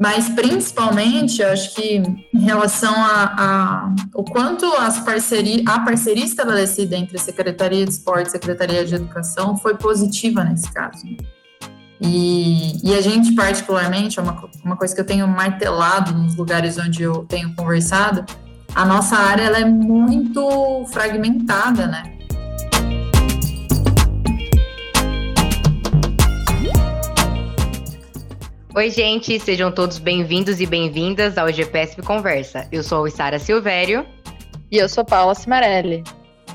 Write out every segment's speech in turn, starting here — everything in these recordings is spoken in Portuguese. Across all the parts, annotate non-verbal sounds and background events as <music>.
Mas, principalmente, eu acho que em relação a, a o quanto as parceria, a parceria estabelecida entre a Secretaria de Esporte e a Secretaria de Educação foi positiva nesse caso. E, e a gente, particularmente, é uma, uma coisa que eu tenho martelado nos lugares onde eu tenho conversado, a nossa área ela é muito fragmentada, né? Oi, gente, sejam todos bem-vindos e bem-vindas ao GPSP Conversa. Eu sou a Sara Silvério. E eu sou Paula Cimarelli.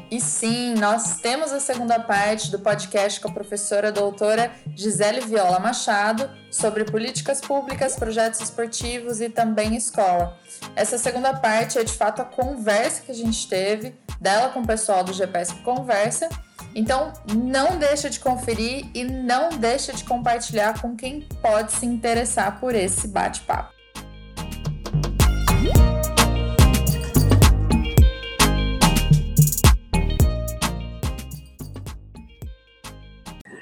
E sim, nós temos a segunda parte do podcast com a professora doutora Gisele Viola Machado sobre políticas públicas, projetos esportivos e também escola. Essa segunda parte é de fato a conversa que a gente teve dela com o pessoal do GPS Conversa então, não deixa de conferir e não deixa de compartilhar com quem pode se interessar por esse bate-papo.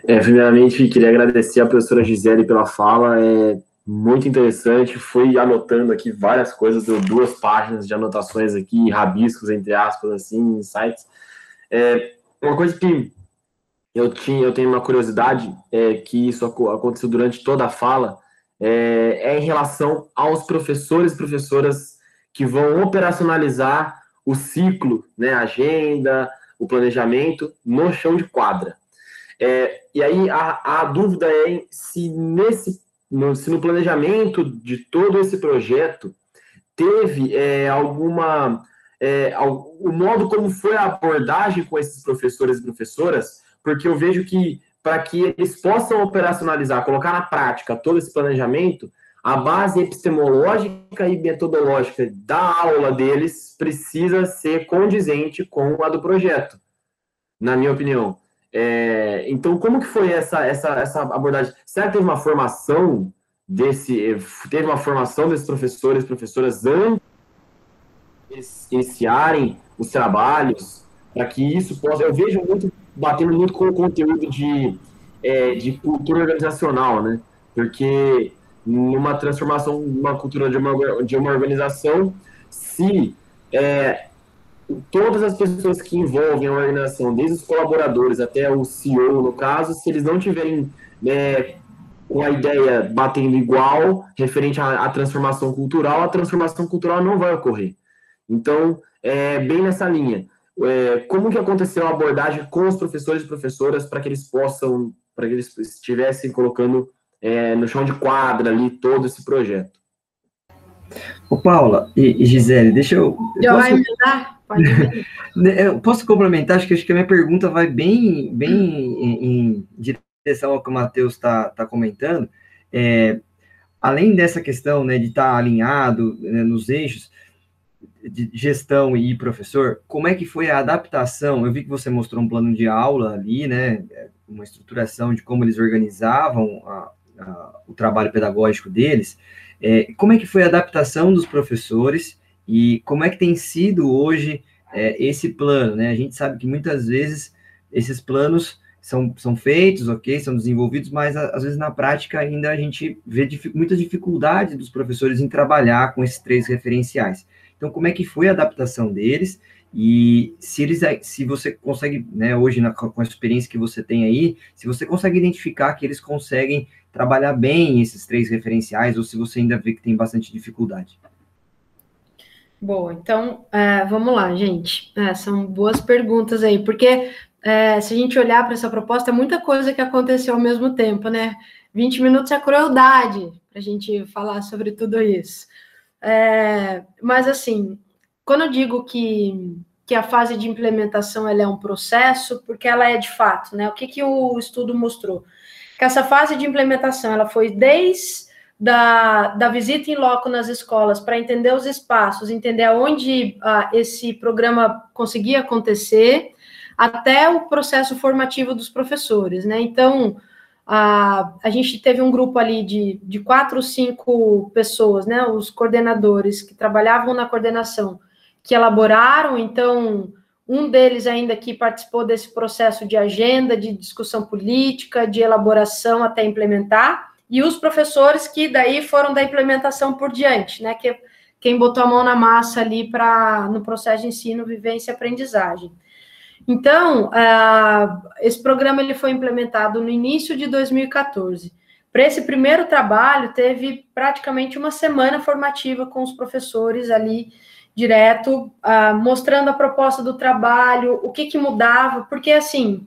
É, primeiramente, queria agradecer a professora Gisele pela fala, é muito interessante, fui anotando aqui várias coisas, deu duas páginas de anotações aqui, rabiscos, entre aspas, assim, insights. É, uma coisa que eu tinha, eu tenho uma curiosidade é que isso aconteceu durante toda a fala é, é em relação aos professores e professoras que vão operacionalizar o ciclo, né, a agenda, o planejamento no chão de quadra. É, e aí a, a dúvida é se nesse no, se no planejamento de todo esse projeto teve é, alguma é, o modo como foi a abordagem com esses professores e professoras, porque eu vejo que para que eles possam operacionalizar, colocar na prática todo esse planejamento, a base epistemológica e metodológica da aula deles precisa ser condizente com a do projeto, na minha opinião. É, então, como que foi essa, essa, essa abordagem? Será que teve uma formação desse, teve uma formação desses professores, professoras antes iniciarem os trabalhos, para que isso possa. Eu vejo muito, batendo muito com o conteúdo de, é, de cultura organizacional, né? Porque numa transformação, uma cultura de uma, de uma organização, se é, todas as pessoas que envolvem a organização, desde os colaboradores até o CEO, no caso, se eles não tiverem é, com a ideia batendo igual, referente à, à transformação cultural, a transformação cultural não vai ocorrer. Então, é bem nessa linha. É, como que aconteceu a abordagem com os professores e professoras para que eles possam, para que eles estivessem colocando é, no chão de quadra ali todo esse projeto? Ô, Paula e, e Gisele, deixa eu. Já posso, vai emendar? Pode <laughs> né, eu posso complementar? Acho que, acho que a minha pergunta vai bem, bem em, em direção ao que o Matheus está tá comentando. É, além dessa questão né, de estar tá alinhado né, nos eixos, de gestão e professor, como é que foi a adaptação? Eu vi que você mostrou um plano de aula ali, né? Uma estruturação de como eles organizavam a, a, o trabalho pedagógico deles. É, como é que foi a adaptação dos professores e como é que tem sido hoje é, esse plano, né? A gente sabe que muitas vezes esses planos são, são feitos, ok, são desenvolvidos, mas às vezes na prática ainda a gente vê muitas dificuldades dos professores em trabalhar com esses três referenciais. Então, como é que foi a adaptação deles? E se eles, se você consegue, né, hoje na, com a experiência que você tem aí, se você consegue identificar que eles conseguem trabalhar bem esses três referenciais, ou se você ainda vê que tem bastante dificuldade. Boa, então é, vamos lá, gente. É, são boas perguntas aí, porque é, se a gente olhar para essa proposta, é muita coisa que aconteceu ao mesmo tempo, né? 20 minutos é crueldade para a gente falar sobre tudo isso. É, mas, assim, quando eu digo que, que a fase de implementação ela é um processo, porque ela é de fato, né? O que, que o estudo mostrou? Que essa fase de implementação ela foi desde da, da visita em loco nas escolas para entender os espaços, entender aonde ah, esse programa conseguia acontecer, até o processo formativo dos professores, né? Então, a, a gente teve um grupo ali de, de quatro ou cinco pessoas, né, os coordenadores que trabalhavam na coordenação, que elaboraram, então, um deles ainda que participou desse processo de agenda, de discussão política, de elaboração até implementar, e os professores que daí foram da implementação por diante, né? Que quem botou a mão na massa ali para no processo de ensino, vivência e aprendizagem. Então, uh, esse programa ele foi implementado no início de 2014. Para esse primeiro trabalho, teve praticamente uma semana formativa com os professores ali, direto, uh, mostrando a proposta do trabalho, o que, que mudava, porque assim,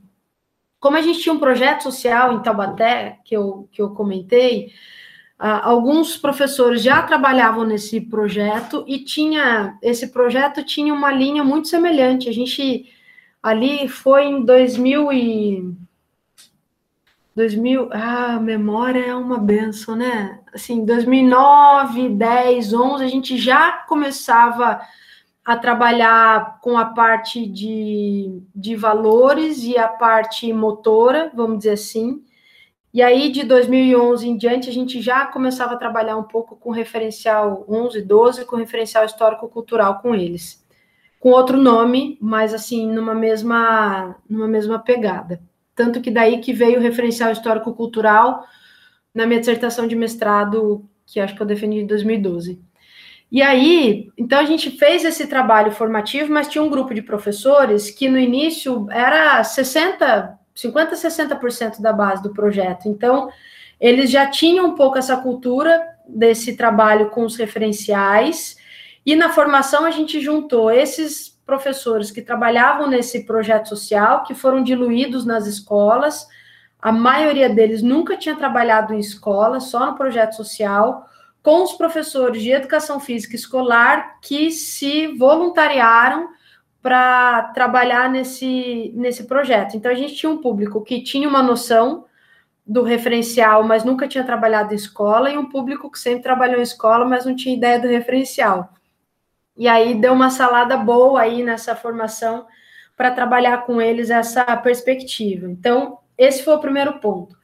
como a gente tinha um projeto social em Taubaté, que eu, que eu comentei, uh, alguns professores já trabalhavam nesse projeto e tinha esse projeto tinha uma linha muito semelhante. A gente ali foi em 2000 e 2000, ah, memória é uma benção, né? Assim, 2009, 10, 11, a gente já começava a trabalhar com a parte de, de valores e a parte motora, vamos dizer assim. E aí, de 2011 em diante, a gente já começava a trabalhar um pouco com referencial 11, 12, com referencial histórico-cultural com eles. Com outro nome, mas assim, numa mesma, numa mesma pegada. Tanto que daí que veio o referencial histórico-cultural na minha dissertação de mestrado, que acho que eu defendi em 2012. E aí, então a gente fez esse trabalho formativo, mas tinha um grupo de professores que no início era 60, 50, 60% da base do projeto. Então, eles já tinham um pouco essa cultura desse trabalho com os referenciais, e na formação a gente juntou esses professores que trabalhavam nesse projeto social, que foram diluídos nas escolas. A maioria deles nunca tinha trabalhado em escola, só no projeto social, com os professores de educação física escolar que se voluntariaram para trabalhar nesse, nesse projeto. Então, a gente tinha um público que tinha uma noção do referencial, mas nunca tinha trabalhado em escola, e um público que sempre trabalhou em escola, mas não tinha ideia do referencial. E aí deu uma salada boa aí nessa formação para trabalhar com eles essa perspectiva. Então, esse foi o primeiro ponto.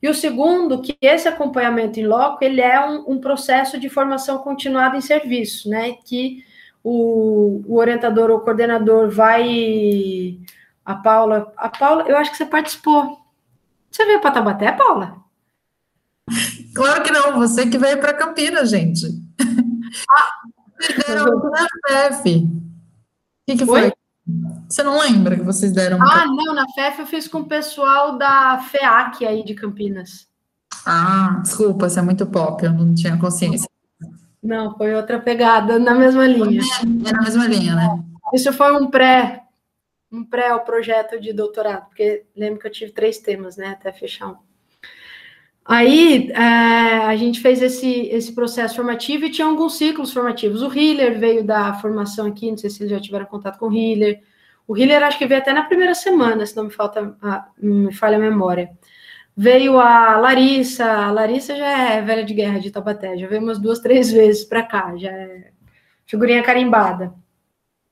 E o segundo, que esse acompanhamento em loco, ele é um, um processo de formação continuada em serviço, né? Que o, o orientador ou coordenador vai... A Paula... A Paula, eu acho que você participou. Você veio para Tabaté, Paula? Claro que não, você que veio para Campinas, gente. Ah, vocês deram na FEF. O que, que foi? Oi? Você não lembra que vocês deram? Ah, não, na FEF eu fiz com o pessoal da FEAC aí de Campinas. Ah, desculpa, você é muito pop, eu não tinha consciência. Não, foi outra pegada, na mesma linha. É, é na mesma linha, né? Isso foi um pré, um pré ao projeto de doutorado, porque lembro que eu tive três temas, né, até fechar um. Aí é, a gente fez esse, esse processo formativo e tinha alguns ciclos formativos. O Hiller veio da formação aqui, não sei se eles já tiveram contato com o Hiller. O Hiller acho que veio até na primeira semana, se não me falta, a, me falha a memória. Veio a Larissa, a Larissa já é velha de guerra de Taubaté, já veio umas duas, três vezes para cá, já é figurinha carimbada.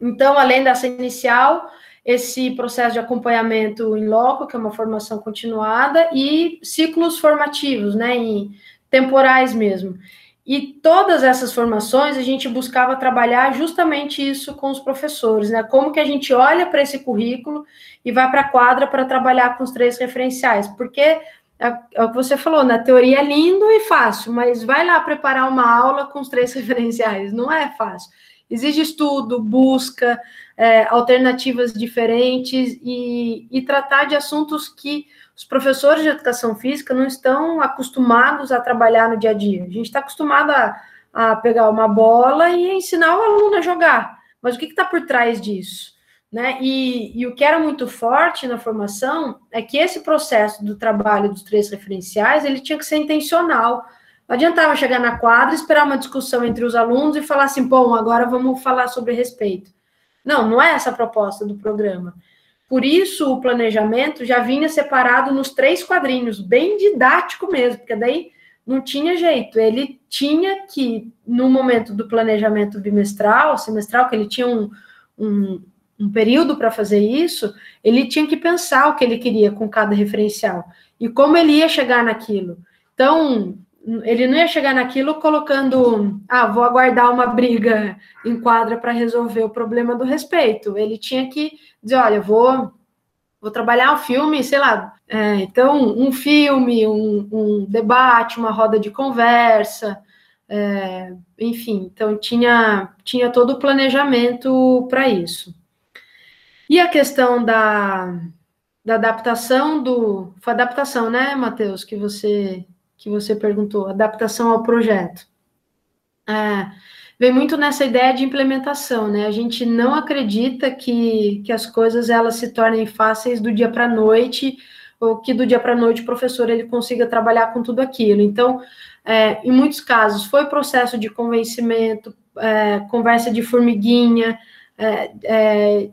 Então, além dessa inicial, esse processo de acompanhamento em loco, que é uma formação continuada, e ciclos formativos, né, em temporais mesmo. E todas essas formações a gente buscava trabalhar justamente isso com os professores, né? Como que a gente olha para esse currículo e vai para a quadra para trabalhar com os três referenciais, porque é, é, o que você falou, na teoria é lindo e fácil, mas vai lá preparar uma aula com os três <laughs> referenciais, não é fácil. Exige estudo, busca, é, alternativas diferentes e, e tratar de assuntos que os professores de educação física não estão acostumados a trabalhar no dia a dia. A gente está acostumado a, a, pegar uma bola e ensinar o aluno a jogar. Mas o que está por trás disso? Né? E, e, o que era muito forte na formação é que esse processo do trabalho dos três referenciais ele tinha que ser intencional. Não adiantava chegar na quadra, esperar uma discussão entre os alunos e falar assim, bom, agora vamos falar sobre respeito. Não, não é essa a proposta do programa. Por isso, o planejamento já vinha separado nos três quadrinhos, bem didático mesmo, porque daí não tinha jeito. Ele tinha que, no momento do planejamento bimestral, semestral, que ele tinha um, um, um período para fazer isso, ele tinha que pensar o que ele queria com cada referencial e como ele ia chegar naquilo. Então, ele não ia chegar naquilo colocando, ah, vou aguardar uma briga em quadra para resolver o problema do respeito. Ele tinha que dizer, olha, vou, vou trabalhar um filme, sei lá, é, então um filme, um, um, debate, uma roda de conversa, é, enfim, então tinha, tinha todo o planejamento para isso. E a questão da, da adaptação do. Foi adaptação, né, Matheus, que você, que você perguntou, adaptação ao projeto. É, vem muito nessa ideia de implementação, né? A gente não acredita que, que as coisas elas se tornem fáceis do dia para a noite, ou que do dia para a noite o professor ele consiga trabalhar com tudo aquilo. Então, é, em muitos casos, foi processo de convencimento, é, conversa de formiguinha, é, é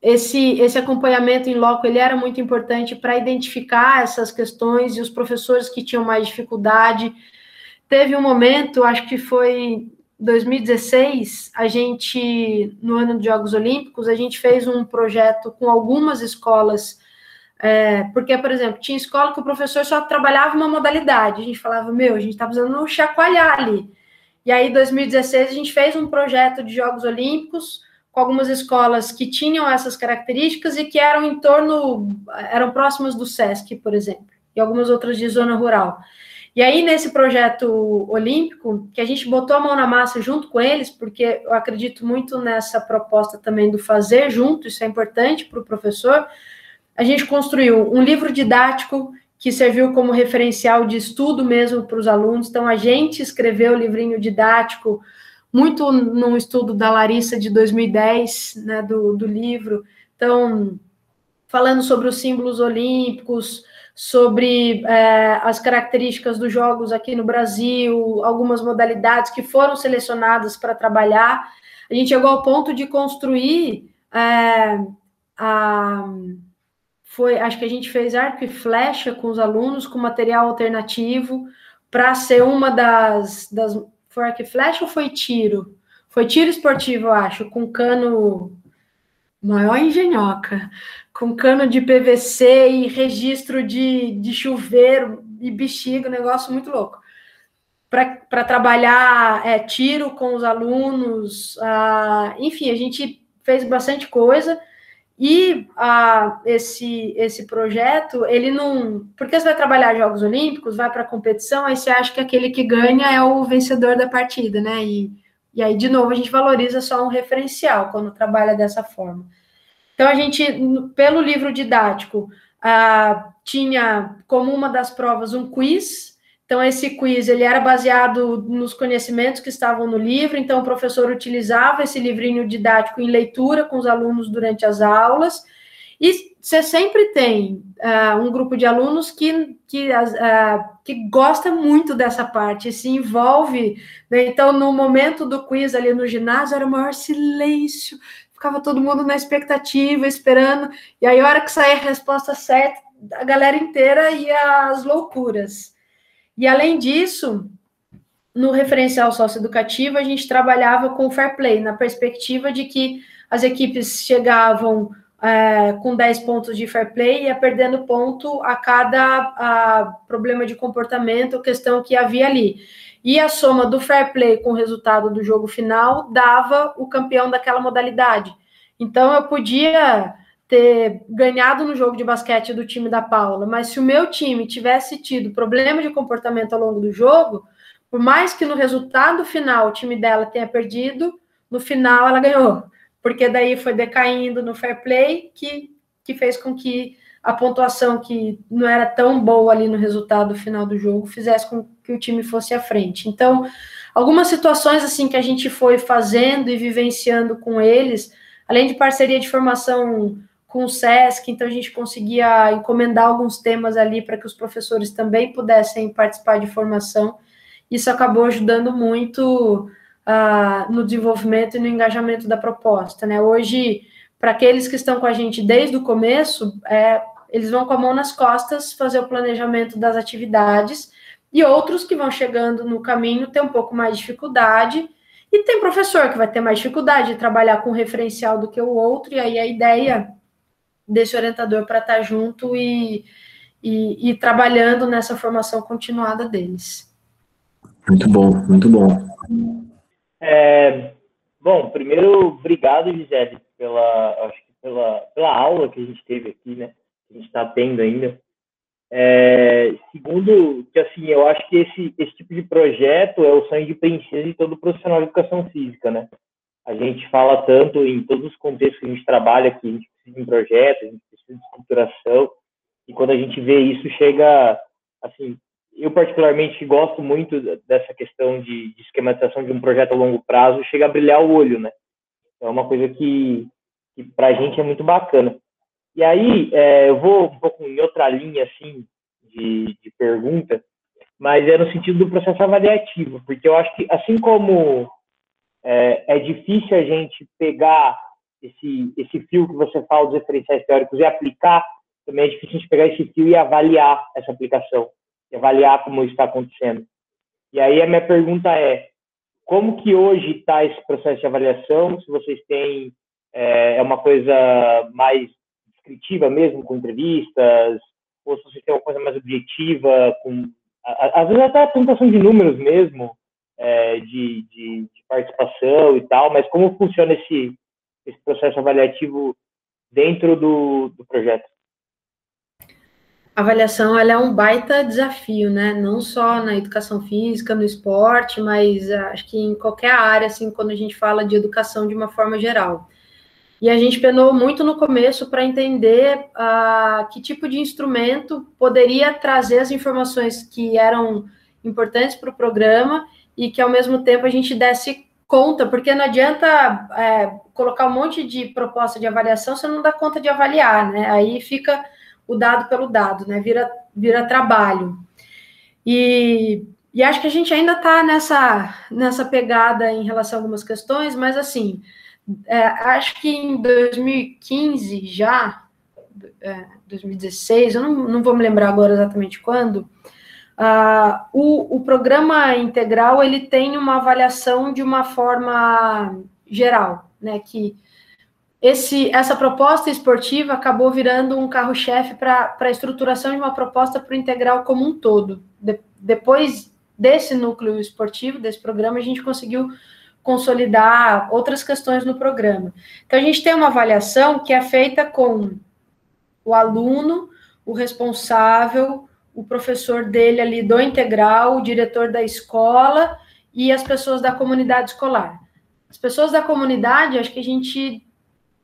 esse, esse acompanhamento em loco ele era muito importante para identificar essas questões e os professores que tinham mais dificuldade. Teve um momento, acho que foi 2016, a gente, no ano de Jogos Olímpicos, a gente fez um projeto com algumas escolas, é, porque, por exemplo, tinha escola que o professor só trabalhava uma modalidade, a gente falava, meu, a gente está precisando chacoalhar ali. E aí, em 2016, a gente fez um projeto de Jogos Olímpicos, com algumas escolas que tinham essas características e que eram em torno, eram próximas do SESC, por exemplo, e algumas outras de zona rural. E aí, nesse projeto olímpico, que a gente botou a mão na massa junto com eles, porque eu acredito muito nessa proposta também do fazer junto, isso é importante para o professor, a gente construiu um livro didático que serviu como referencial de estudo mesmo para os alunos. Então, a gente escreveu o livrinho didático muito num estudo da Larissa de 2010, né, do, do livro. Então, falando sobre os símbolos olímpicos, sobre é, as características dos jogos aqui no Brasil, algumas modalidades que foram selecionadas para trabalhar. A gente chegou ao ponto de construir é, a, foi, acho que a gente fez arco e flecha com os alunos, com material alternativo, para ser uma das, das foi arco e flecha ou foi tiro? Foi tiro esportivo, eu acho, com cano maior engenhoca, com cano de PVC e registro de, de chuveiro e bexiga, um negócio muito louco. Para trabalhar é, tiro com os alunos, ah, enfim, a gente fez bastante coisa. E ah, esse, esse projeto, ele não. Porque você vai trabalhar Jogos Olímpicos, vai para a competição, aí você acha que aquele que ganha é o vencedor da partida, né? E, e aí, de novo, a gente valoriza só um referencial quando trabalha dessa forma. Então, a gente, pelo livro didático, ah, tinha como uma das provas um quiz então, esse quiz ele era baseado nos conhecimentos que estavam no livro, então o professor utilizava esse livrinho didático em leitura com os alunos durante as aulas, e você sempre tem uh, um grupo de alunos que, que, uh, que gosta muito dessa parte, se envolve. Né? Então, no momento do quiz ali no ginásio, era o maior silêncio, ficava todo mundo na expectativa, esperando, e aí, a hora que saía a resposta certa, a galera inteira ia às loucuras. E além disso, no referencial socioeducativo, a gente trabalhava com fair play, na perspectiva de que as equipes chegavam é, com 10 pontos de fair play e ia perdendo ponto a cada a, problema de comportamento, questão que havia ali. E a soma do fair play com o resultado do jogo final dava o campeão daquela modalidade. Então eu podia ter ganhado no jogo de basquete do time da Paula, mas se o meu time tivesse tido problema de comportamento ao longo do jogo, por mais que no resultado final o time dela tenha perdido, no final ela ganhou, porque daí foi decaindo no fair play que, que fez com que a pontuação que não era tão boa ali no resultado final do jogo fizesse com que o time fosse à frente. Então, algumas situações assim que a gente foi fazendo e vivenciando com eles, além de parceria de formação com o SESC, então a gente conseguia encomendar alguns temas ali para que os professores também pudessem participar de formação. Isso acabou ajudando muito uh, no desenvolvimento e no engajamento da proposta. Né? Hoje, para aqueles que estão com a gente desde o começo, é, eles vão com a mão nas costas fazer o planejamento das atividades, e outros que vão chegando no caminho têm um pouco mais de dificuldade. E tem professor que vai ter mais dificuldade de trabalhar com referencial do que o outro, e aí a ideia desse orientador para estar tá junto e, e, e, trabalhando nessa formação continuada deles. Muito bom, muito bom. É, bom, primeiro, obrigado, Gisele, pela, acho que pela, pela aula que a gente teve aqui, né? Que a gente está tendo ainda. É, segundo, que assim, eu acho que esse, esse tipo de projeto é o sonho de princesa de todo profissional de educação física, né? A gente fala tanto em todos os contextos que a gente trabalha que a gente precisa de um projeto, a gente precisa de estruturação, e quando a gente vê isso, chega, assim, eu particularmente gosto muito dessa questão de, de esquematização de um projeto a longo prazo, chega a brilhar o olho, né? É uma coisa que, que para a gente é muito bacana. E aí, é, eu vou um pouco em outra linha, assim, de, de pergunta, mas é no sentido do processo avaliativo, porque eu acho que, assim como é, é difícil a gente pegar esse, esse fio que você fala dos referenciais teóricos e aplicar, também é difícil a gente pegar esse fio e avaliar essa aplicação, e avaliar como está acontecendo. E aí a minha pergunta é, como que hoje está esse processo de avaliação? Se vocês têm é, é uma coisa mais descritiva mesmo, com entrevistas, ou se você tem uma coisa mais objetiva, com às vezes até a apresentação de números mesmo, é, de, de, de, participação e tal, mas como funciona esse, esse processo avaliativo dentro do, do projeto? A avaliação ela é um baita desafio, né? Não só na educação física, no esporte, mas acho que em qualquer área, assim, quando a gente fala de educação de uma forma geral. E a gente penou muito no começo para entender uh, que tipo de instrumento poderia trazer as informações que eram importantes para o programa e que, ao mesmo tempo, a gente desse conta, porque não adianta é, colocar um monte de proposta de avaliação, você não dá conta de avaliar, né? Aí fica o dado pelo dado, né? Vira, vira trabalho. E, e acho que a gente ainda está nessa, nessa pegada em relação a algumas questões, mas assim, é, acho que em 2015 já, é, 2016, eu não, não vou me lembrar agora exatamente quando, uh, o, o programa integral ele tem uma avaliação de uma forma geral, né? Que esse, essa proposta esportiva acabou virando um carro-chefe para a estruturação de uma proposta para o integral como um todo. De, depois desse núcleo esportivo, desse programa, a gente conseguiu consolidar outras questões no programa. Então, a gente tem uma avaliação que é feita com o aluno, o responsável, o professor dele ali do integral, o diretor da escola e as pessoas da comunidade escolar. As pessoas da comunidade, acho que a gente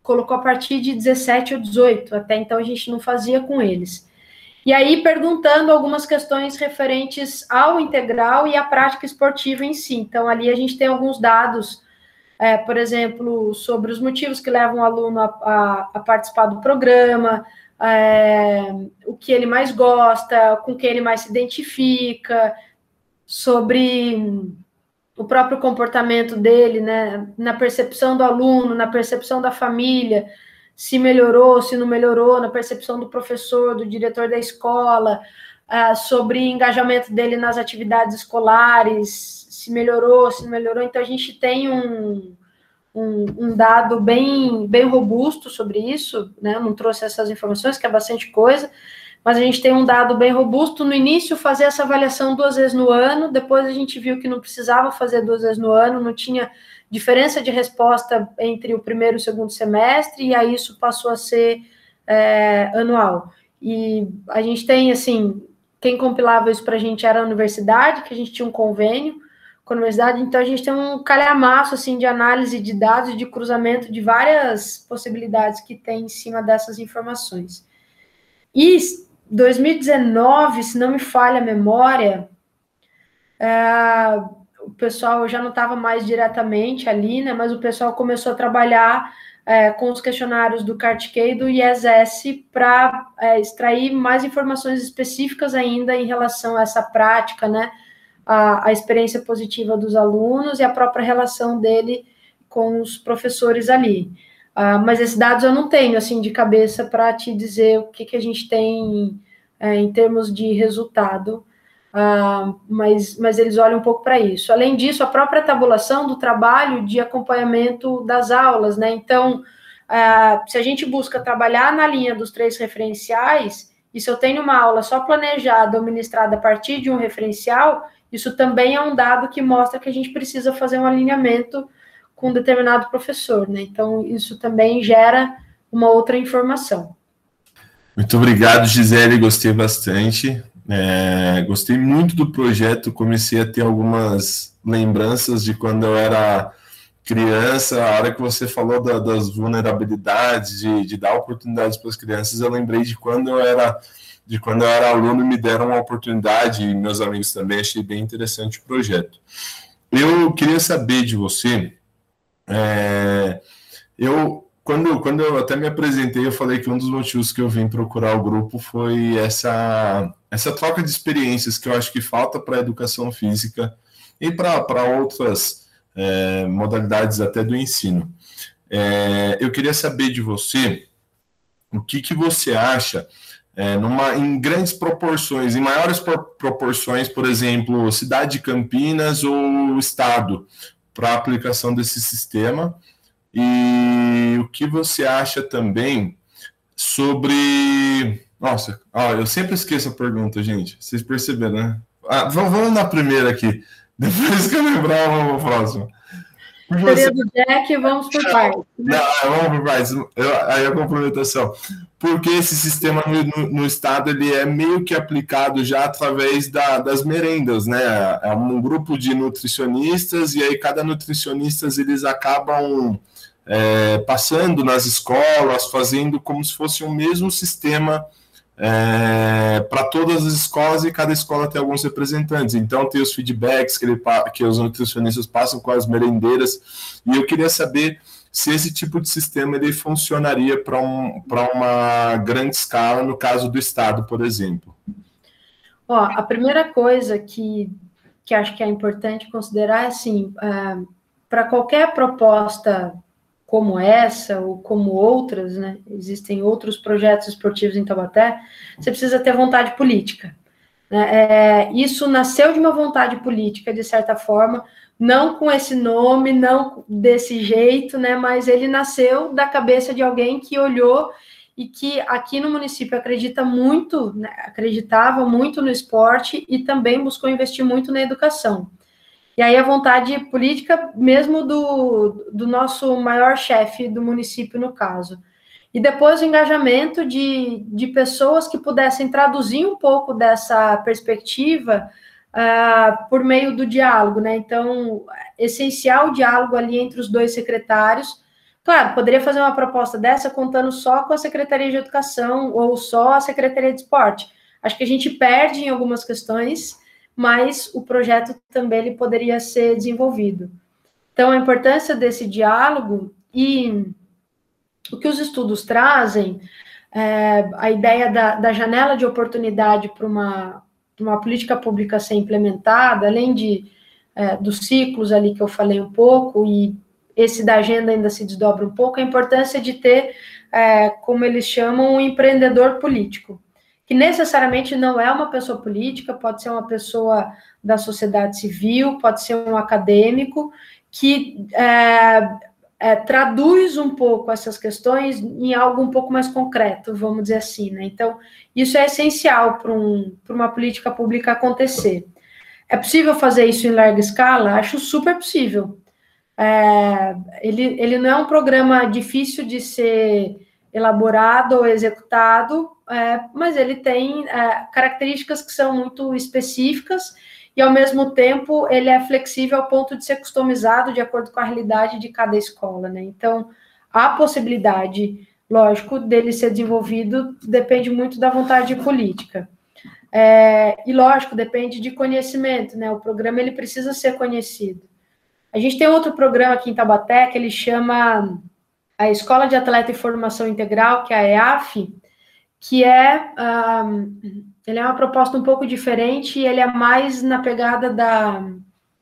colocou a partir de 17 ou 18, até então a gente não fazia com eles. E aí, perguntando algumas questões referentes ao integral e à prática esportiva em si. Então, ali a gente tem alguns dados, é, por exemplo, sobre os motivos que levam o aluno a, a, a participar do programa, é, o que ele mais gosta, com quem ele mais se identifica, sobre o próprio comportamento dele, né, na percepção do aluno, na percepção da família, se melhorou, se não melhorou, na percepção do professor, do diretor da escola, uh, sobre engajamento dele nas atividades escolares, se melhorou, se não melhorou. Então, a gente tem um, um, um, dado bem, bem robusto sobre isso, né? Não trouxe essas informações, que é bastante coisa, mas a gente tem um dado bem robusto. No início, fazer essa avaliação duas vezes no ano, depois a gente viu que não precisava fazer duas vezes no ano, não tinha diferença de resposta entre o primeiro e o segundo semestre, e aí isso passou a ser é, anual. E a gente tem, assim, quem compilava isso para a gente era a universidade, que a gente tinha um convênio com a universidade, então a gente tem um calhamaço, assim, de análise de dados, de cruzamento de várias possibilidades que tem em cima dessas informações. E 2019, se não me falha a memória, é, o pessoal já não estava mais diretamente ali, né? Mas o pessoal começou a trabalhar é, com os questionários do CARTK e do IESS para é, extrair mais informações específicas ainda em relação a essa prática, né? A, a, experiência positiva dos alunos e a própria relação dele com os professores ali. Uh, mas esses dados eu não tenho, assim, de cabeça para te dizer o que, que a gente tem é, em termos de resultado Uh, mas, mas eles olham um pouco para isso. Além disso, a própria tabulação do trabalho de acompanhamento das aulas, né? Então, uh, se a gente busca trabalhar na linha dos três referenciais, e se eu tenho uma aula só planejada ou ministrada a partir de um referencial, isso também é um dado que mostra que a gente precisa fazer um alinhamento com um determinado professor, né? Então, isso também gera uma outra informação. Muito obrigado, Gisele, gostei bastante. É, gostei muito do projeto, comecei a ter algumas lembranças de quando eu era criança, a hora que você falou da, das vulnerabilidades, de, de, dar oportunidades para as crianças, eu lembrei de quando eu era de quando eu era aluno me deram uma oportunidade, e meus amigos também, achei bem interessante o projeto. Eu queria saber de você, é, eu quando, quando eu até me apresentei, eu falei que um dos motivos que eu vim procurar o grupo foi essa, essa troca de experiências que eu acho que falta para a educação física e para outras é, modalidades até do ensino. É, eu queria saber de você o que, que você acha é, numa, em grandes proporções, em maiores proporções, por exemplo, cidade de Campinas ou estado, para a aplicação desse sistema e o que você acha também sobre. Nossa, ó, eu sempre esqueço a pergunta, gente. Vocês perceberam, né? Ah, vamos, vamos na primeira aqui. Depois que eu lembrar, vamos para a próxima. Você... do Jack, vamos por partes. Né? Não, vamos por partes. aí a complementação. Porque esse sistema no, no, Estado ele é meio que aplicado já através da, das merendas, né? É um grupo de nutricionistas, e aí cada nutricionista eles acabam é, passando nas escolas, fazendo como se fosse o mesmo sistema é, para todas as escolas e cada escola tem alguns representantes. Então, tem os feedbacks que, ele, que os nutricionistas passam com as merendeiras. E eu queria saber se esse tipo de sistema ele funcionaria para um, uma grande escala, no caso do Estado, por exemplo. Ó, a primeira coisa que, que acho que é importante considerar é assim: uh, para qualquer proposta como essa ou como outras, né? Existem outros projetos esportivos em Taubaté, você precisa ter vontade política. Né? É, isso nasceu de uma vontade política, de certa forma, não com esse nome, não desse jeito, né? Mas ele nasceu da cabeça de alguém que olhou e que aqui no município acredita muito, né? acreditava muito no esporte e também buscou investir muito na educação. E aí a vontade política mesmo do, do nosso maior chefe do município, no caso. E depois o engajamento de, de pessoas que pudessem traduzir um pouco dessa perspectiva uh, por meio do diálogo, né? Então, essencial o diálogo ali entre os dois secretários. Claro, poderia fazer uma proposta dessa contando só com a Secretaria de Educação ou só a Secretaria de Esporte. Acho que a gente perde em algumas questões mas o projeto também ele poderia ser desenvolvido. Então, a importância desse diálogo e o que os estudos trazem, é, a ideia da, da, janela de oportunidade para uma, uma política pública ser implementada, além de é, dos ciclos ali que eu falei um pouco, e esse da agenda ainda se desdobra um pouco, a importância de ter, é, como eles chamam, um empreendedor político que necessariamente não é uma pessoa política, pode ser uma pessoa da sociedade civil, pode ser um acadêmico, que é, é, traduz um pouco essas questões em algo um pouco mais concreto, vamos dizer assim, né? Então, isso é essencial para um, uma política pública acontecer. É possível fazer isso em larga escala? Acho super possível. É, ele, ele não é um programa difícil de ser elaborado ou executado, é, mas ele tem é, características que são muito específicas e, ao mesmo tempo, ele é flexível ao ponto de ser customizado de acordo com a realidade de cada escola, né? Então, a possibilidade, lógico, dele ser desenvolvido depende muito da vontade política. É, e, lógico, depende de conhecimento, né? O programa, ele precisa ser conhecido. A gente tem outro programa aqui em Tabaté que ele chama a Escola de Atleta e Formação Integral, que é a EAF, que é, um, ele é uma proposta um pouco diferente e ele é mais na pegada da,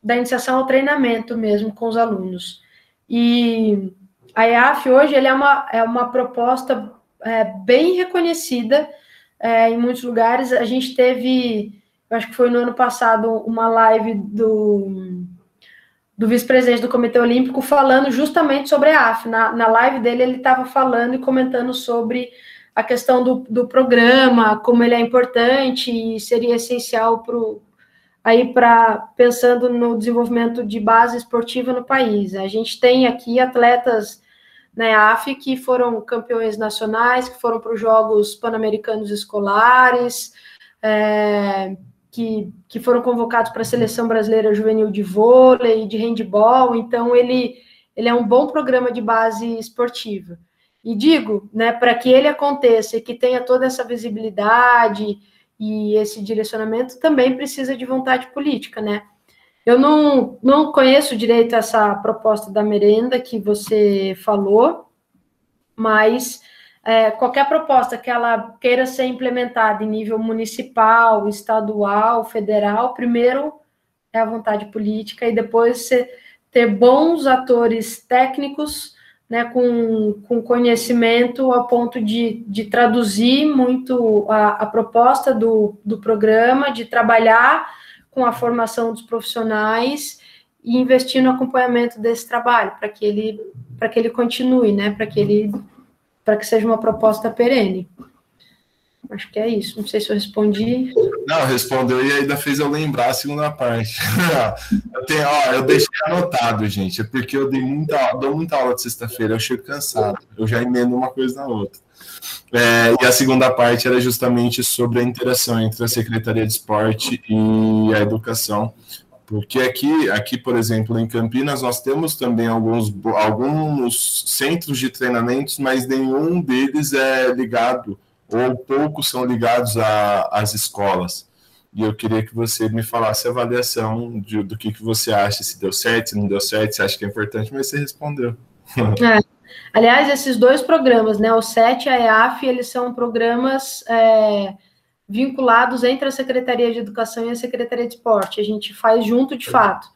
da iniciação ao treinamento mesmo com os alunos. E a EAF hoje ele é, uma, é uma proposta é, bem reconhecida é, em muitos lugares. A gente teve, acho que foi no ano passado, uma live do do vice-presidente do Comitê Olímpico falando justamente sobre a AF. Na, na live dele, ele estava falando e comentando sobre a questão do, do programa, como ele é importante e seria essencial para aí para pensando no desenvolvimento de base esportiva no país. A gente tem aqui atletas na EAF que foram campeões nacionais, que foram para os Jogos Pan-Americanos Escolares, é, que, que foram convocados para a Seleção Brasileira Juvenil de Vôlei, de Handball, então ele, ele é um bom programa de base esportiva. E digo, né, para que ele aconteça e que tenha toda essa visibilidade e esse direcionamento, também precisa de vontade política, né? Eu não, não conheço direito essa proposta da merenda que você falou, mas é, qualquer proposta que ela queira ser implementada em nível municipal, estadual, federal, primeiro é a vontade política e depois você ter bons atores técnicos, né, com, com conhecimento a ponto de, de traduzir muito a, a proposta do, do programa, de trabalhar com a formação dos profissionais e investir no acompanhamento desse trabalho para que ele para que ele continue, né, para que ele para que seja uma proposta perene. Acho que é isso. Não sei se eu respondi. Não, respondeu e ainda fez eu lembrar a segunda parte. <laughs> eu, tenho, ó, eu deixei anotado, gente, é porque eu dei muita, dou muita aula de sexta-feira, eu chego cansado. Eu já emendo uma coisa na outra. É, e a segunda parte era justamente sobre a interação entre a Secretaria de Esporte e a Educação. Porque aqui, aqui, por exemplo, em Campinas, nós temos também alguns, alguns centros de treinamentos, mas nenhum deles é ligado, ou poucos são ligados às escolas. E eu queria que você me falasse a avaliação de, do que, que você acha, se deu certo, se não deu certo, se acha que é importante, mas você respondeu. <laughs> É. Aliás, esses dois programas, né, o SET e a EAF, eles são programas é, vinculados entre a Secretaria de Educação e a Secretaria de Esporte. A gente faz junto de fato.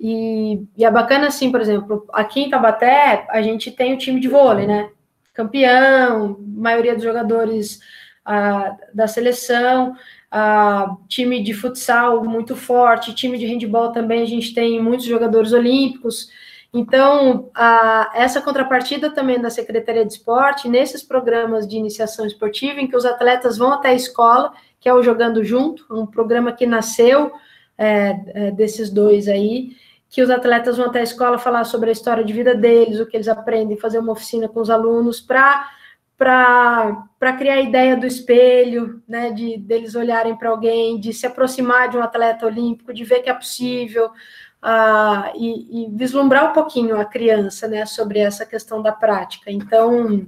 E, e é bacana assim, por exemplo, aqui em Tabaté, a gente tem o time de vôlei, né? Campeão, maioria dos jogadores ah, da seleção, ah, time de futsal muito forte, time de handball também, a gente tem muitos jogadores olímpicos. Então, a, essa contrapartida também da Secretaria de Esporte, nesses programas de iniciação esportiva, em que os atletas vão até a escola, que é o Jogando Junto, um programa que nasceu é, é, desses dois aí, que os atletas vão até a escola falar sobre a história de vida deles, o que eles aprendem, fazer uma oficina com os alunos para para criar a ideia do espelho, né, de deles olharem para alguém, de se aproximar de um atleta olímpico, de ver que é possível, e, e, vislumbrar um pouquinho a criança, né, sobre essa questão da prática. Então,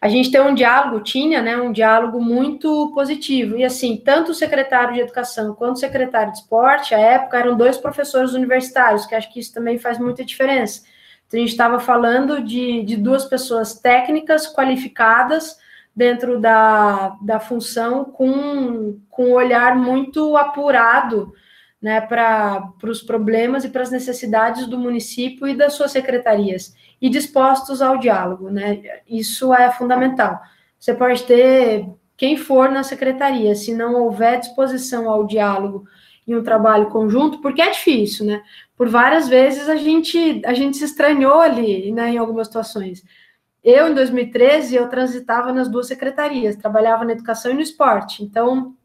a gente tem um diálogo, tinha, né, um diálogo muito positivo. E assim, tanto o secretário de Educação quanto o secretário de Esporte, à época, eram dois professores universitários, que acho que isso também faz muita diferença. Então, a gente estava falando de, de duas pessoas técnicas, qualificadas, dentro da, da função, com, com um olhar muito apurado né, para os problemas e para as necessidades do município e das suas secretarias, e dispostos ao diálogo, né? Isso é fundamental. Você pode ter quem for na secretaria, se não houver disposição ao diálogo e um trabalho conjunto, porque é difícil, né? Por várias vezes a gente a gente se estranhou ali, né, em algumas situações. Eu, em 2013, eu transitava nas duas secretarias, trabalhava na educação e no esporte. Então,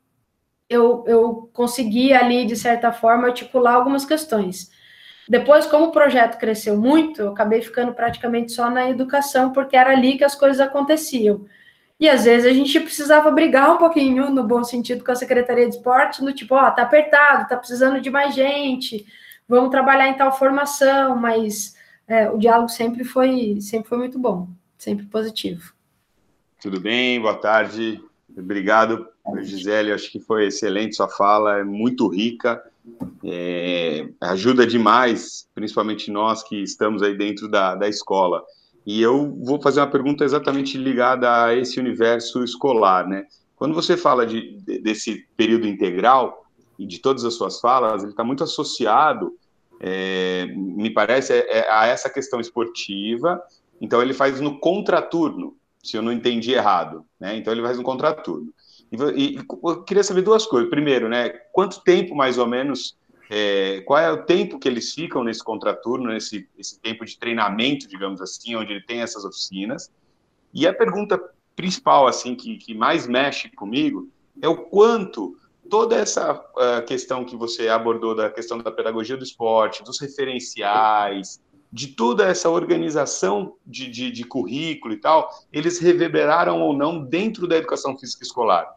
eu, eu consegui ali, de certa forma, articular algumas questões. Depois, como o projeto cresceu muito, eu acabei ficando praticamente só na educação, porque era ali que as coisas aconteciam. E às vezes a gente precisava brigar um pouquinho, no bom sentido, com a Secretaria de Esporte, no tipo, ó, oh, tá apertado, tá precisando de mais gente, vamos trabalhar em tal formação, mas é, o diálogo sempre foi, sempre foi muito bom, sempre positivo. Tudo bem, boa tarde. Obrigado, Gisele. Acho que foi excelente sua fala, é muito rica, é, ajuda demais, principalmente nós que estamos aí dentro da, da escola. E eu vou fazer uma pergunta exatamente ligada a esse universo escolar, né? Quando você fala de, desse período integral e de todas as suas falas, ele está muito associado, é, me parece, é, é, a essa questão esportiva. Então ele faz no contraturno, se eu não entendi errado, né? Então ele faz um contraturno. E, e, eu queria saber duas coisas. Primeiro, né? Quanto tempo mais ou menos? É, qual é o tempo que eles ficam nesse contraturno, nesse esse tempo de treinamento, digamos assim, onde ele tem essas oficinas? E a pergunta principal, assim, que, que mais mexe comigo é o quanto toda essa uh, questão que você abordou da questão da pedagogia do esporte, dos referenciais, de toda essa organização de, de, de, currículo e tal, eles reverberaram ou não dentro da educação física escolar.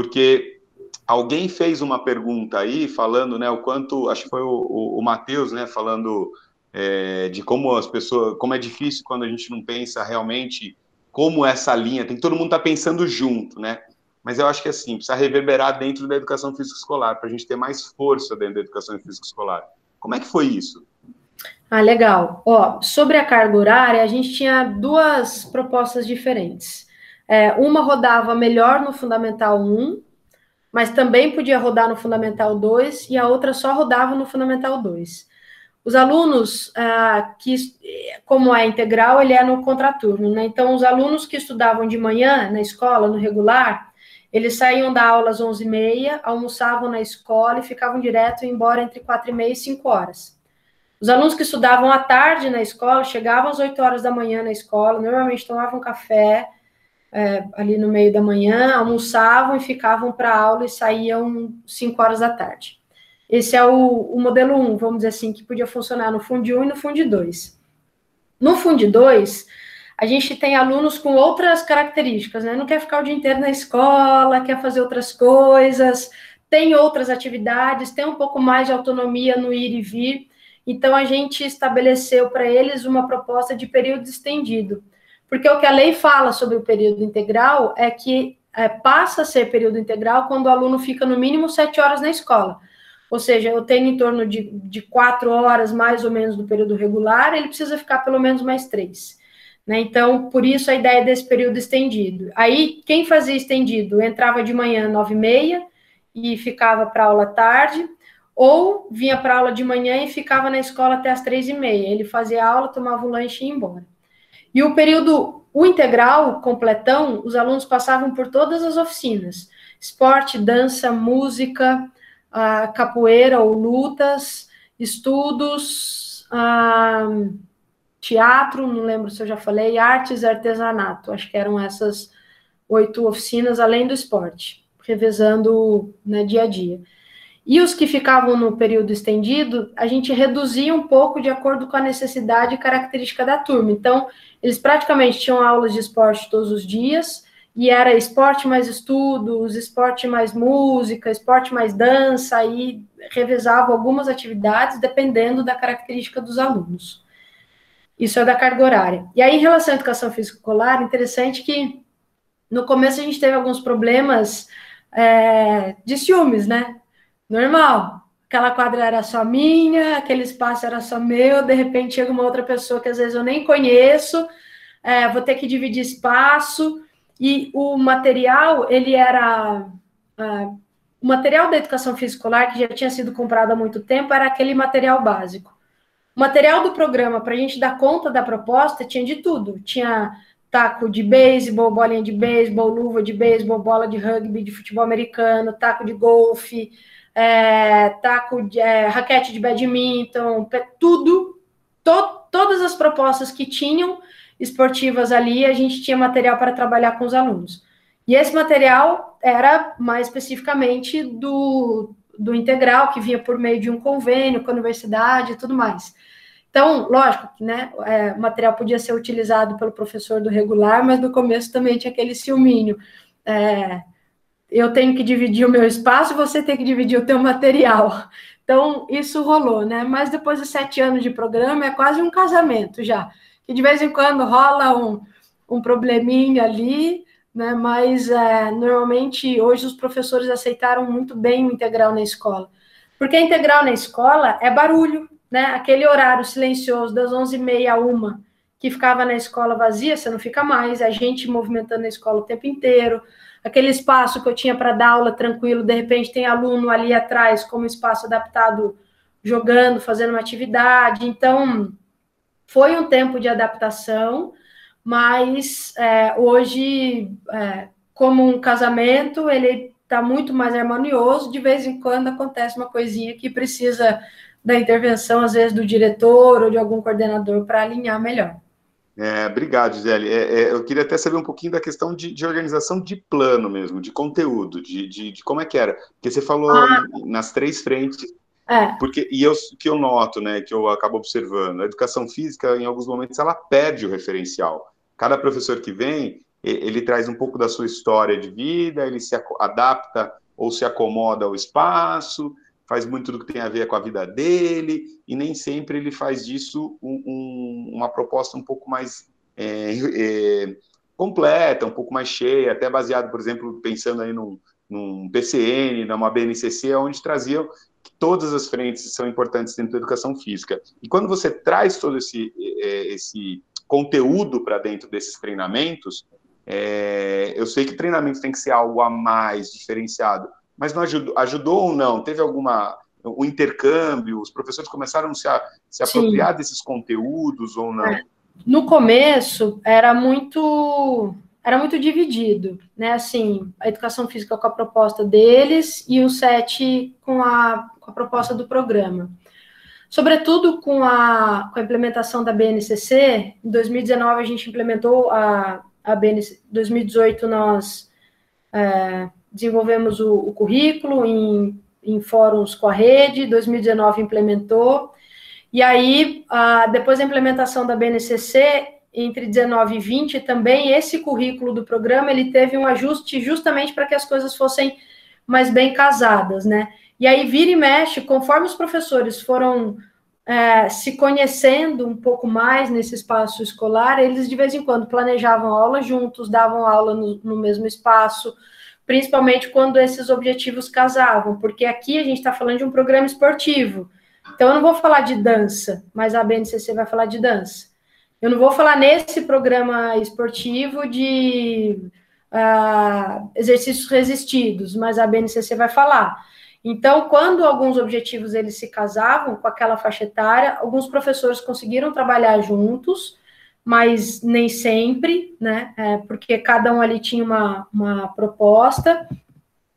Porque alguém fez uma pergunta aí, falando, né, o quanto, acho que foi o, o, o Matheus, né, falando é, de como as pessoas, como é difícil quando a gente não pensa realmente como essa linha, tem todo mundo tá pensando junto, né? Mas eu acho que assim, precisa reverberar dentro da educação física escolar, para a gente ter mais força dentro da educação física escolar. Como é que foi isso? Ah, legal. Ó, sobre a carga horária, a gente tinha duas propostas diferentes. É, uma rodava melhor no Fundamental 1, mas também podia rodar no Fundamental 2, e a outra só rodava no Fundamental 2. Os alunos ah, que, como é integral, ele é no contraturno, né? Então, os alunos que estudavam de manhã na escola, no regular, eles saíam da aula às 11h30, almoçavam na escola e ficavam direto embora entre 4h30 e 5 horas. Os alunos que estudavam à tarde na escola chegavam às 8 horas da manhã na escola, normalmente tomavam café é, ali no meio da manhã, almoçavam e ficavam para aula e saíam 5 horas da tarde. Esse é o, o modelo 1, vamos dizer assim, que podia funcionar no Fundo 1 e no Fundo 2. No Fundo 2, a gente tem alunos com outras características, né? Não quer ficar o dia inteiro na escola, quer fazer outras coisas, tem outras atividades, tem um pouco mais de autonomia no ir e vir. Então, a gente estabeleceu para eles uma proposta de período estendido. Porque o que a lei fala sobre o período integral é que é, passa a ser período integral quando o aluno fica no mínimo sete horas na escola. Ou seja, eu tenho em torno de, de quatro horas, mais ou menos, do período regular, ele precisa ficar pelo menos mais três. Né? Então, por isso a ideia desse período estendido. Aí, quem fazia estendido entrava de manhã, nove e meia, e ficava para aula tarde, ou vinha para aula de manhã e ficava na escola até as três e meia. Ele fazia aula, tomava o lanche e ia embora. E o período, o integral, completão, os alunos passavam por todas as oficinas: esporte, dança, música, capoeira ou lutas, estudos, teatro, não lembro se eu já falei, artes e artesanato. Acho que eram essas oito oficinas, além do esporte, revezando né, dia a dia. E os que ficavam no período estendido, a gente reduzia um pouco de acordo com a necessidade e característica da turma. Então, eles praticamente tinham aulas de esporte todos os dias, e era esporte mais estudos, esporte mais música, esporte mais dança, e revezava algumas atividades dependendo da característica dos alunos. Isso é da carga horária. E aí, em relação à educação física escolar, interessante que no começo a gente teve alguns problemas é, de ciúmes, né? Normal. Aquela quadra era só minha, aquele espaço era só meu, de repente chega uma outra pessoa que às vezes eu nem conheço, é, vou ter que dividir espaço, e o material, ele era... É, o material da educação física que já tinha sido comprado há muito tempo era aquele material básico. O material do programa, para a gente dar conta da proposta, tinha de tudo. Tinha taco de beisebol, bolinha de beisebol, luva de beisebol, bola de rugby, de futebol americano, taco de golfe, é, taco de, é, raquete de badminton, tudo, to, todas as propostas que tinham esportivas ali, a gente tinha material para trabalhar com os alunos. E esse material era mais especificamente do, do integral, que vinha por meio de um convênio com a universidade e tudo mais. Então, lógico né, é, o material podia ser utilizado pelo professor do regular, mas no começo também tinha aquele ciúminho. É, eu tenho que dividir o meu espaço, você tem que dividir o teu material. Então, isso rolou, né? Mas depois de sete anos de programa, é quase um casamento já. Que de vez em quando rola um, um probleminha ali, né? Mas é, normalmente hoje os professores aceitaram muito bem o integral na escola. Porque integral na escola é barulho, né? Aquele horário silencioso das 11h30 a 1 que ficava na escola vazia, você não fica mais, a gente movimentando a escola o tempo inteiro, aquele espaço que eu tinha para dar aula tranquilo, de repente tem aluno ali atrás, como espaço adaptado, jogando, fazendo uma atividade. Então, foi um tempo de adaptação, mas é, hoje, é, como um casamento, ele está muito mais harmonioso. De vez em quando acontece uma coisinha que precisa da intervenção, às vezes, do diretor ou de algum coordenador para alinhar melhor. É, obrigado, Gisele. É, é, eu queria até saber um pouquinho da questão de, de organização de plano mesmo, de conteúdo, de, de, de, como é que era. Porque você falou ah. nas três frentes. É. Porque, e eu que eu noto, né, que eu acabo observando, a educação física, em alguns momentos, ela perde o referencial. Cada professor que vem, ele traz um pouco da sua história de vida, ele se adapta ou se acomoda ao espaço, faz muito do que tem a ver com a vida dele, e nem sempre ele faz disso um, um, uma proposta um pouco mais é, é, completa, um pouco mais cheia, até baseado, por exemplo, pensando aí num, num PCN, numa BNCC, onde traziam que todas as frentes são importantes dentro da educação física. E quando você traz todo esse, é, esse conteúdo para dentro desses treinamentos, é, eu sei que treinamento tem que ser algo a mais diferenciado, mas não ajudou, ajudou ou não? Teve alguma o intercâmbio? Os professores começaram a se, a, se apropriar desses conteúdos ou não? É. No começo era muito era muito dividido, né? Assim, a educação física com a proposta deles e o SET com a, com a proposta do programa. Sobretudo com a, com a implementação da BNCC, em 2019 a gente implementou a, a BNCC, 2018 nós é, desenvolvemos o, o currículo em, em fóruns com a rede, 2019 implementou, e aí, depois da implementação da BNCC, entre 19 e 20 também, esse currículo do programa, ele teve um ajuste justamente para que as coisas fossem mais bem casadas, né? E aí, vira e mexe, conforme os professores foram é, se conhecendo um pouco mais nesse espaço escolar, eles de vez em quando planejavam aula juntos, davam aula no, no mesmo espaço, principalmente quando esses objetivos casavam, porque aqui a gente está falando de um programa esportivo. Então, eu não vou falar de dança, mas a BNCC vai falar de dança. Eu não vou falar nesse programa esportivo de uh, exercícios resistidos, mas a BNCC vai falar. Então, quando alguns objetivos eles se casavam com aquela faixa etária, alguns professores conseguiram trabalhar juntos, mas nem sempre, né? É, porque cada um ali tinha uma, uma proposta,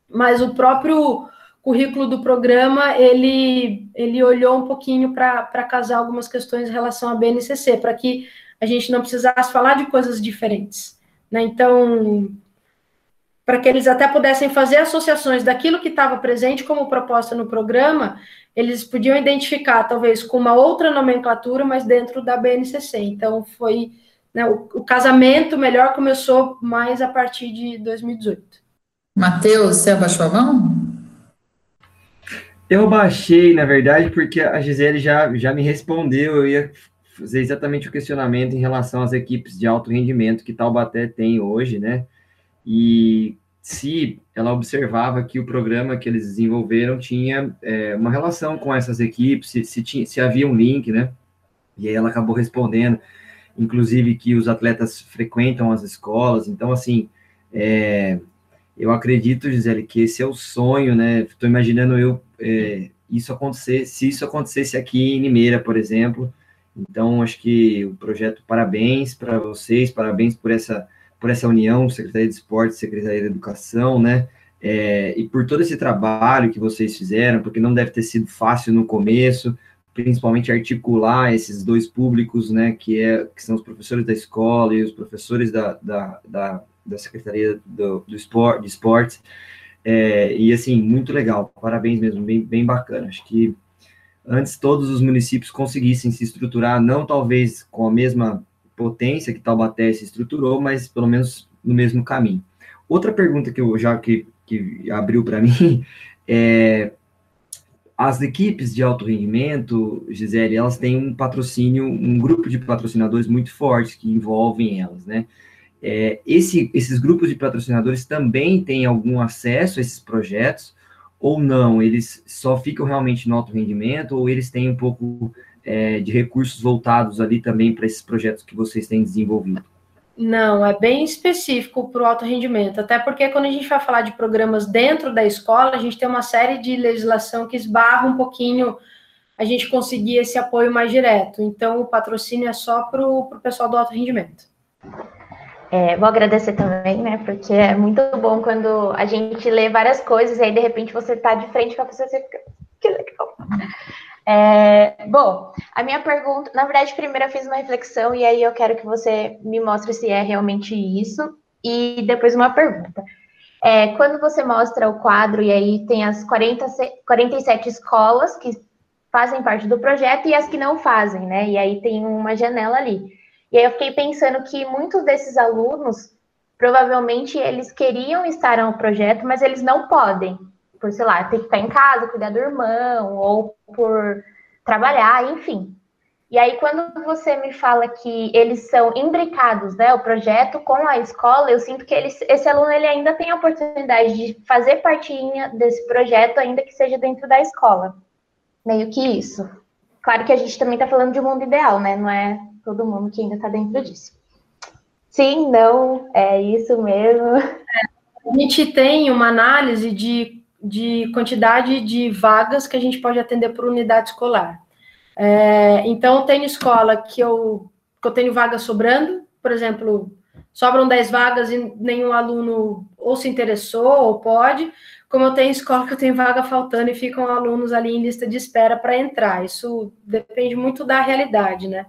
mas o próprio currículo do programa ele, ele olhou um pouquinho para casar algumas questões em relação à BNCC, para que a gente não precisasse falar de coisas diferentes. Né? Então, para que eles até pudessem fazer associações daquilo que estava presente como proposta no programa, eles podiam identificar, talvez, com uma outra nomenclatura, mas dentro da BNCC. Então, foi. Né, o, o, casamento melhor começou mais a partir de 2018. Matheus, você abaixou a mão? Eu baixei, na verdade, porque a Gisele já, já me respondeu. Eu ia fazer exatamente o questionamento em relação às equipes de alto rendimento que Taubaté tem hoje, né? E se ela observava que o programa que eles desenvolveram tinha é, uma relação com essas equipes, se, se, tinha, se havia um link, né? E aí ela acabou respondendo, inclusive que os atletas frequentam as escolas. Então, assim, é, eu acredito, Gisele, que esse é o sonho, né? Estou imaginando eu é, isso acontecer, se isso acontecesse aqui em Limeira, por exemplo. Então, acho que o projeto, parabéns para vocês, parabéns por essa, por essa união, Secretaria de Esporte, Secretaria de Educação, né? É, e por todo esse trabalho que vocês fizeram, porque não deve ter sido fácil no começo, principalmente articular esses dois públicos, né, que, é, que são os professores da escola e os professores da, da, da, da Secretaria do, do esporte, de Esportes, é, e assim, muito legal, parabéns mesmo, bem, bem bacana. Acho que antes todos os municípios conseguissem se estruturar, não talvez com a mesma potência que Taubaté se estruturou, mas pelo menos no mesmo caminho. Outra pergunta que eu já que, que abriu para <laughs> mim é as equipes de alto rendimento, Gisele, elas têm um patrocínio, um grupo de patrocinadores muito forte que envolvem elas, né? É, esse, esses grupos de patrocinadores também têm algum acesso a esses projetos ou não? Eles só ficam realmente no alto rendimento ou eles têm um pouco é, de recursos voltados ali também para esses projetos que vocês têm desenvolvido? Não, é bem específico para o alto rendimento, até porque quando a gente vai falar de programas dentro da escola, a gente tem uma série de legislação que esbarra um pouquinho a gente conseguir esse apoio mais direto. Então, o patrocínio é só para o pessoal do alto rendimento. É, vou agradecer também, né? Porque é muito bom quando a gente lê várias coisas e aí de repente você está de frente com a pessoa e você fica. É, bom, a minha pergunta, na verdade, primeiro eu fiz uma reflexão e aí eu quero que você me mostre se é realmente isso, e depois uma pergunta. é, quando você mostra o quadro e aí tem as 40, 47 escolas que fazem parte do projeto e as que não fazem, né? E aí tem uma janela ali. E aí eu fiquei pensando que muitos desses alunos, provavelmente eles queriam estar no projeto, mas eles não podem, por, sei lá, ter que ficar em casa, cuidar do irmão, ou por trabalhar, enfim. E aí, quando você me fala que eles são imbricados, né, o projeto com a escola, eu sinto que eles, esse aluno ele ainda tem a oportunidade de fazer partinha desse projeto, ainda que seja dentro da escola. Meio que isso. Claro que a gente também está falando de um mundo ideal, né? Não é todo mundo que ainda está dentro disso. Sim, não, é isso mesmo. A gente tem uma análise de, de quantidade de vagas que a gente pode atender por unidade escolar. É, então, tem escola que eu, que eu tenho vaga sobrando, por exemplo, sobram 10 vagas e nenhum aluno ou se interessou ou pode, como eu tenho escola que eu tenho vaga faltando e ficam alunos ali em lista de espera para entrar. Isso depende muito da realidade, né?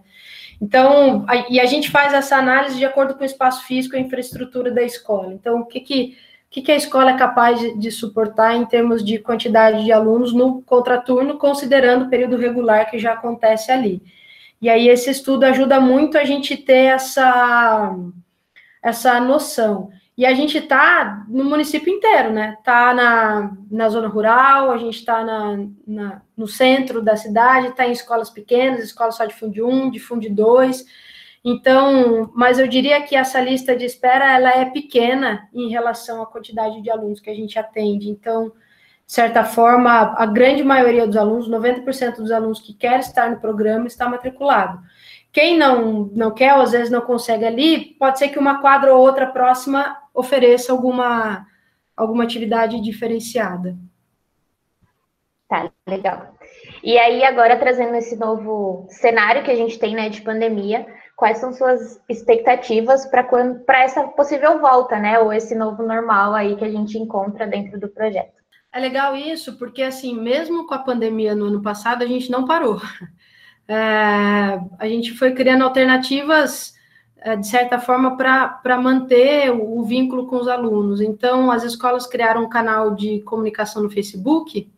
Então, a, e a gente faz essa análise de acordo com o espaço físico e a infraestrutura da escola. Então, o que, que que, que a escola é capaz de, de, suportar em termos de quantidade de alunos no contraturno, considerando o período regular que já acontece ali. E aí esse estudo ajuda muito a gente ter essa, essa noção. E a gente está no município inteiro, né? Está na, na zona rural, a gente está na, na, no centro da cidade, está em escolas pequenas, escolas só de fundo 1, de fundo 2, então, mas eu diria que essa lista de espera ela é pequena em relação à quantidade de alunos que a gente atende. Então, de certa forma, a grande maioria dos alunos, 90% dos alunos que querem estar no programa está matriculado. Quem não, não quer, ou às vezes não consegue ali, pode ser que uma quadra ou outra próxima ofereça alguma, alguma atividade diferenciada. Tá, legal. E aí, agora trazendo esse novo cenário que a gente tem, né, de pandemia, quais são suas expectativas para essa possível volta, né? Ou esse novo normal aí que a gente encontra dentro do projeto. É legal isso, porque assim, mesmo com a pandemia no ano passado, a gente não parou. <laughs> É, a gente foi criando alternativas, é, de certa forma, para manter o, o vínculo com os alunos. Então, as escolas criaram um canal de comunicação no Facebook,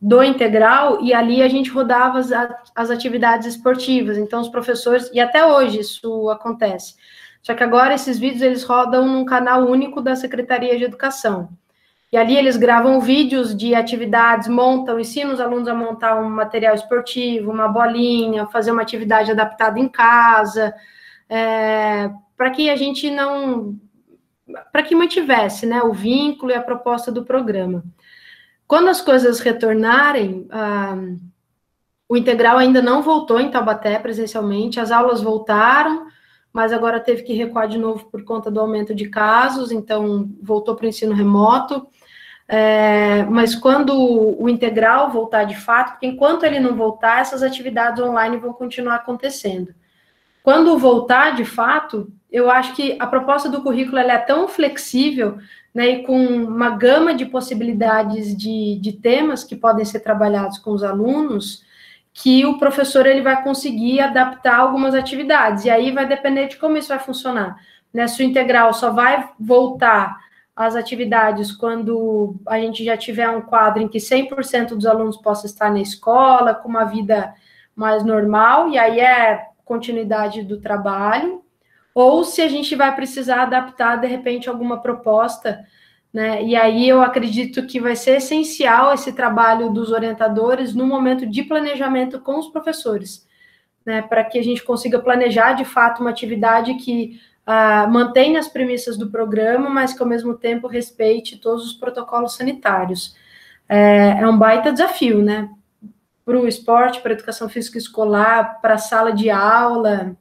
do integral e ali a gente rodava as, as atividades esportivas. Então, os professores, e até hoje isso acontece. Só que agora esses vídeos eles rodam num canal único da Secretaria de Educação. E ali eles gravam vídeos de atividades, montam, ensinam os alunos a montar um material esportivo, uma bolinha, fazer uma atividade adaptada em casa, é, para que a gente não. para que mantivesse né, o vínculo e a proposta do programa. Quando as coisas retornarem, ah, o integral ainda não voltou em Taubaté presencialmente, as aulas voltaram, mas agora teve que recuar de novo por conta do aumento de casos, então voltou para o ensino remoto. É, mas quando o integral voltar de fato, porque enquanto ele não voltar, essas atividades online vão continuar acontecendo. Quando voltar de fato, eu acho que a proposta do currículo é tão flexível né, e com uma gama de possibilidades de, de temas que podem ser trabalhados com os alunos, que o professor ele vai conseguir adaptar algumas atividades, e aí vai depender de como isso vai funcionar. Né, se o integral só vai voltar às atividades quando a gente já tiver um quadro em que 100% dos alunos possam estar na escola, com uma vida mais normal, e aí é continuidade do trabalho, ou se a gente vai precisar adaptar, de repente, alguma proposta, né? E aí eu acredito que vai ser essencial esse trabalho dos orientadores no momento de planejamento com os professores, né? Para que a gente consiga planejar de fato uma atividade que uh, mantenha as premissas do programa, mas que ao mesmo tempo respeite todos os protocolos sanitários. É, é um baita desafio, né? Para o esporte, para a educação física escolar, para a sala de aula,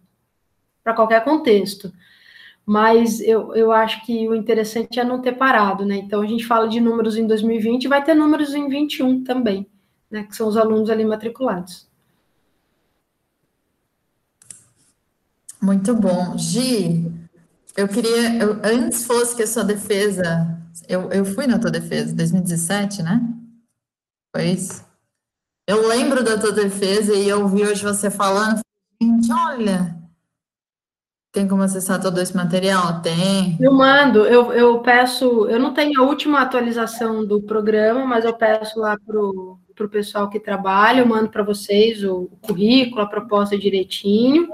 para qualquer contexto. Mas eu, eu acho que o interessante é não ter parado, né? Então a gente fala de números em 2020 vai ter números em 21 também, né? Que são os alunos ali matriculados. Muito bom. Gi, eu queria, eu, antes fosse que a sua defesa, eu, eu fui na tua defesa, 2017, né? Foi isso? Eu lembro da tua defesa e eu ouvi hoje você falando, gente, olha, Tem como acessar todo esse material? Tem. Eu mando, eu, eu peço, eu não tenho a última atualização do programa, mas eu peço lá para o pessoal que trabalha, eu mando para vocês o, o, currículo, a proposta direitinho,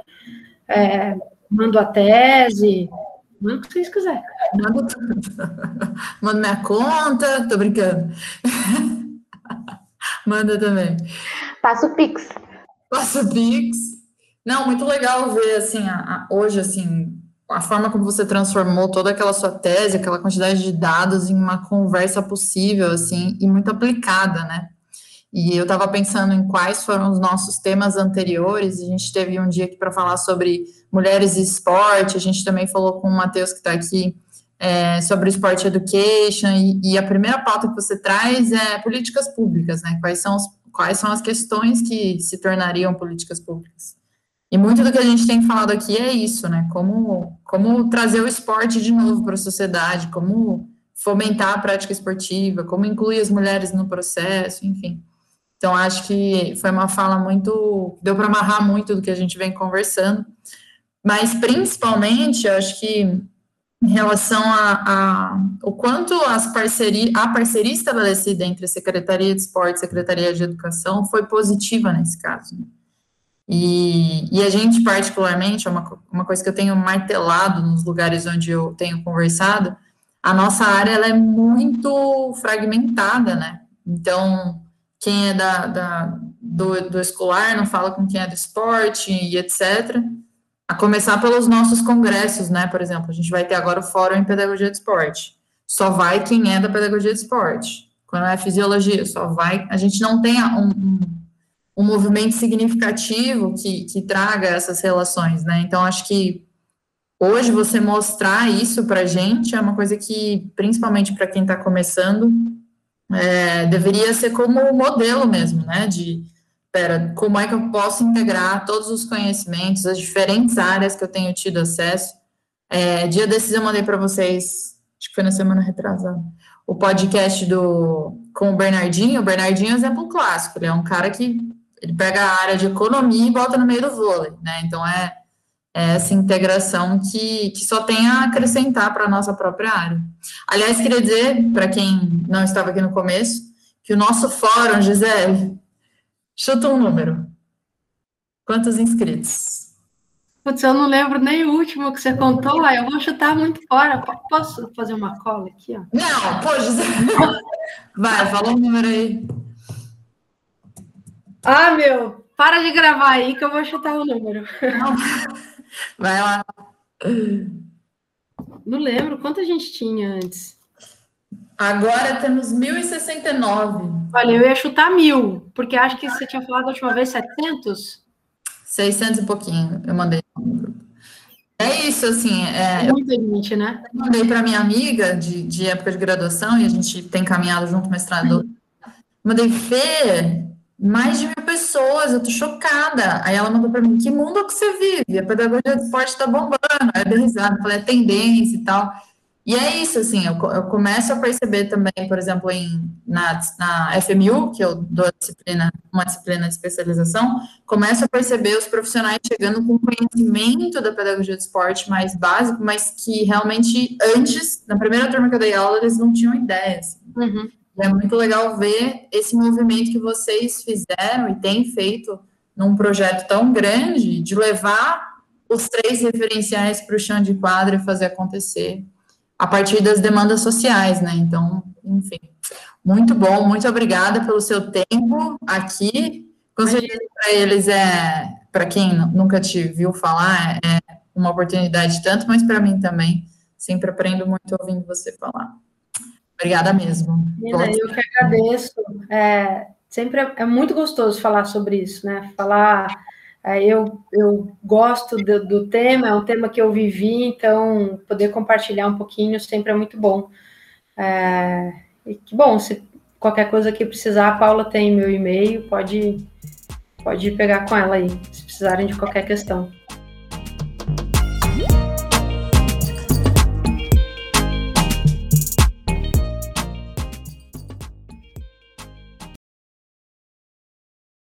é, mando a tese, mando o que vocês quiserem. Mando tudo. <laughs> Mando minha conta, tô brincando. <laughs> Manda também. Passa o Pix. Passa o Pix. Não, muito legal ver, assim, a, a, hoje, assim, a forma como você transformou toda aquela sua tese, aquela quantidade de dados em uma conversa possível, assim, e muito aplicada, né? E eu estava pensando em quais foram os nossos temas anteriores. A gente teve um dia aqui para falar sobre mulheres e esporte. A gente também falou com o Matheus, que está aqui, é, sobre o Sport Education. E, e, a primeira pauta que você traz é políticas públicas, né? Quais são, os, quais são as questões que se tornariam políticas públicas? E muito do que a gente tem falado aqui é isso, né? Como, como trazer o esporte de novo para a sociedade, como fomentar a prática esportiva, como incluir as mulheres no processo, enfim. Então, acho que foi uma fala muito. deu para amarrar muito do que a gente vem conversando. Mas, principalmente, acho que em relação a, a o quanto as parceria, a parceria estabelecida entre a Secretaria de Esporte e a Secretaria de Educação foi positiva nesse caso. Né? E, e a gente, particularmente, é uma, uma coisa que eu tenho martelado nos lugares onde eu tenho conversado, a nossa área ela é muito fragmentada, né? Então, quem é da, da do, do escolar não fala com quem é do esporte e etc. A começar pelos nossos congressos, né? Por exemplo, a gente vai ter agora o Fórum em Pedagogia de Esporte. Só vai quem é da Pedagogia de Esporte. Quando é Fisiologia, só vai. A gente não tem um, um um movimento significativo que, que traga essas relações, né? Então, acho que hoje você mostrar isso para gente é uma coisa que, principalmente para quem está começando, é, deveria ser como modelo mesmo, né? De, pera, como é que eu posso integrar todos os conhecimentos, as diferentes áreas que eu tenho tido acesso. É, dia desses eu mandei para vocês, acho que foi na semana retrasada, o podcast do com o Bernardinho. O Bernardinho é um exemplo clássico, ele é um cara que ele pega a área de economia e bota no meio do vôlei, né? Então é, é essa integração que, que só tem a acrescentar para a nossa própria área. Aliás, queria dizer, para quem não estava aqui no começo, que o nosso fórum, Gisele, chuta um número. Quantos inscritos? Putz, eu não lembro nem o último que você contou, aí eu vou chutar muito fora. Posso fazer uma cola aqui, ó? Não, pô, Gisele. <laughs> Vai, fala um número aí. Ah, meu, para de gravar aí que eu vou chutar o número. <laughs> Vai lá. Não lembro quanto a gente tinha antes. Agora temos 1.069. Olha, eu ia chutar mil, porque acho que você tinha falado a última vez 700. 600 e pouquinho, eu mandei. É isso, assim. É, Muita gente, né? Eu mandei para minha amiga de, de época de graduação, e a gente tem caminhado junto mestrado. Mandei, Fê, mais de mil pessoas, eu tô chocada. Aí ela mandou para mim, que mundo que você vive? A pedagogia do esporte tá bombando. Aí eu dei risada, falei, é tendência e tal. E é isso, assim, eu, eu começo a perceber também, por exemplo, em, na, na FMU, que eu dou disciplina, uma disciplina de especialização, começo a perceber os profissionais chegando com conhecimento da pedagogia do esporte mais básico, mas que realmente antes, na primeira turma que eu dei aula, eles não tinham ideia. Assim. Uhum. É muito legal ver esse movimento que vocês fizeram e têm feito num projeto tão grande de levar os três referenciais para o chão de quadra e fazer acontecer a partir das demandas sociais, né? Então, enfim, muito bom, muito obrigada pelo seu tempo aqui. Com certeza para eles é, para quem nunca te viu falar, é uma oportunidade tanto, mas para mim também. Sempre aprendo muito ouvindo você falar. Obrigada mesmo. Menina, eu que agradeço. É, sempre é, é, muito gostoso falar sobre isso, né? Falar. É, eu, eu gosto do, do, tema, é um tema que eu vivi, então poder compartilhar um pouquinho sempre é muito bom. É, e que bom, se qualquer coisa que precisar, a Paula tem meu e-mail, pode, pode pegar com ela aí, se precisarem de qualquer questão.